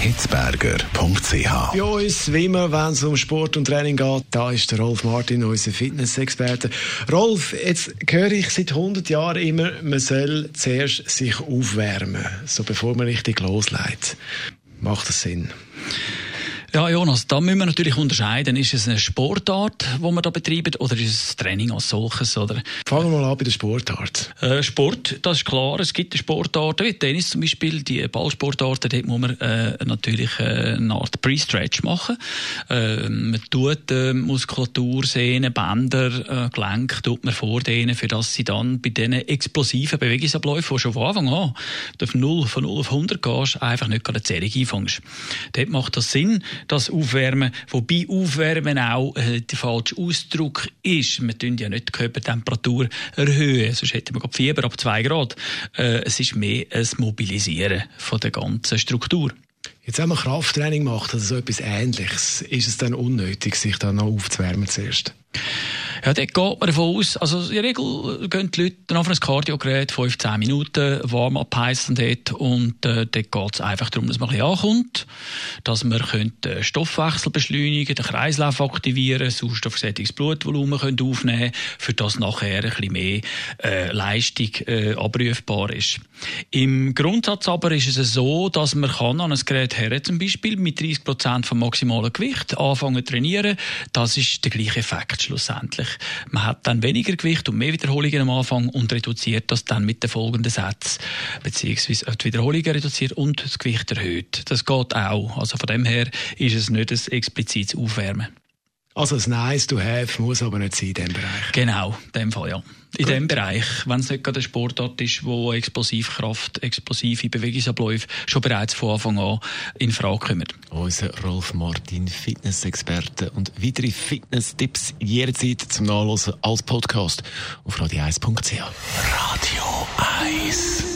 hitzberger.ch. Bei uns, wie immer, wenn es um Sport und Training geht, da ist der Rolf Martin, unser Fitnessexperte. Rolf, jetzt höre ich seit 100 Jahren immer, man soll zuerst sich aufwärmen, so bevor man richtig loslegt. Macht das Sinn? Ja, Jonas, da müssen wir natürlich unterscheiden. Ist es eine Sportart, die wir da betreiben, oder ist es Training als solches? Oder? Fangen wir mal an bei der Sportart. Äh, Sport, das ist klar. Es gibt Sportarten, wie Tennis zum Beispiel, die Ballsportarten, dort muss man äh, natürlich äh, eine Art Pre-Stretch machen. Äh, man tut äh, Muskulatur, Sehnen, Bänder, äh, Gelenke, tut man vordehnen, für dass sie dann bei diesen explosiven Bewegungsabläufen, die schon von Anfang an von 0, von 0 auf 100 gehst, einfach nicht gerade eine Zählung einfängst. Dort macht das Sinn, das Aufwärmen, wobei Aufwärmen auch äh, der falsche Ausdruck ist. Wir tun ja nicht die Körpertemperatur erhöhen, sonst hätten wir Fieber ab 2 Grad. Äh, es ist mehr ein Mobilisieren von der ganzen Struktur. Jetzt, wenn man Krafttraining macht, also so etwas Ähnliches, ist es dann unnötig, sich dann noch aufzuwärmen zuerst? Ja, dort geht man davon aus, also in der Regel gehen die Leute dann auf ein Kardiogerät 15 Minuten warm-up heissen dort und äh, dort geht es einfach darum, dass man ein bisschen ankommt, dass man den Stoffwechsel beschleunigen den Kreislauf aktivieren, sauerstoffgesättigtes Blutvolumen können aufnehmen für das nachher ein bisschen mehr äh, Leistung äh, abrufbar ist. Im Grundsatz aber ist es so, dass man kann an ein Gerät her, zum Beispiel mit 30 Prozent vom maximalen Gewicht anfangen zu trainieren. Das ist der gleiche Effekt schlussendlich. Man hat dann weniger Gewicht und mehr Wiederholungen am Anfang und reduziert das dann mit den folgenden Sätzen, beziehungsweise die Wiederholungen reduziert und das Gewicht erhöht. Das geht auch. Also von dem her ist es nicht ein explizites Aufwärmen. Also ein Nice to have muss aber nicht sein in diesem Bereich. Genau, in dem Fall ja. In Gut. dem Bereich, wenn es nicht gerade ein Sportart ist, wo Explosivkraft, explosive Bewegungsabläufe schon bereits von Anfang an in Frage kommen. Unser Rolf Martin, Fitnessexperte und weitere Fitness-Tipps jederzeit zum Nachlesen als Podcast auf radio1.ch. Radio 1